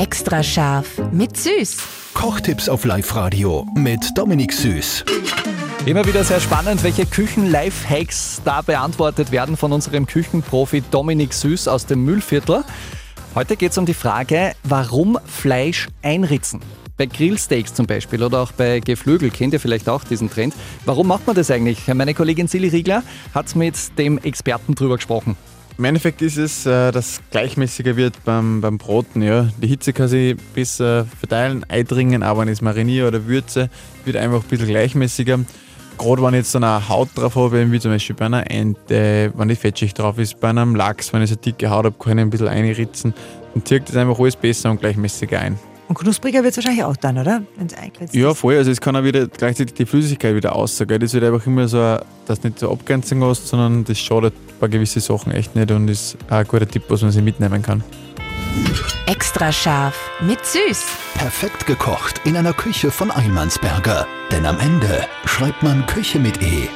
Extra scharf mit Süß. Kochtipps auf Live-Radio mit Dominik Süß. Immer wieder sehr spannend, welche Küchen-Life-Hacks da beantwortet werden von unserem Küchenprofi Dominik Süß aus dem Müllviertel. Heute geht es um die Frage, warum Fleisch einritzen. Bei Grillsteaks zum Beispiel oder auch bei Geflügel kennt ihr vielleicht auch diesen Trend. Warum macht man das eigentlich? Meine Kollegin Silly Riegler hat mit dem Experten drüber gesprochen. Im Endeffekt ist es, äh, dass gleichmäßiger wird beim, beim Broten. Ja. Die Hitze kann sich besser verteilen, eindringen, aber wenn ich es mariniere oder würze, wird einfach ein bisschen gleichmäßiger. Gerade wenn ich jetzt dann eine Haut drauf habe, wie zum Beispiel bei einer Ente, wenn die Fettschicht drauf ist, bei einem Lachs, wenn ich so eine dicke Haut habe, kann ich ein bisschen einritzen. Dann zieht das einfach alles besser und gleichmäßiger ein. Und knuspriger wird es wahrscheinlich auch dann, oder? Wenn es eingeritzt Ja, voll. Also es kann auch wieder gleichzeitig die Flüssigkeit wieder rausgehen. Das wird einfach immer so, ein- dass nicht so Abgrenzung hast, sondern das schadet bei gewissen Sachen echt nicht und ist auch ein guter Tipp, was man sich mitnehmen kann. Extra scharf mit Süß. Perfekt gekocht in einer Küche von Eilmannsberger. Denn am Ende schreibt man Küche mit E.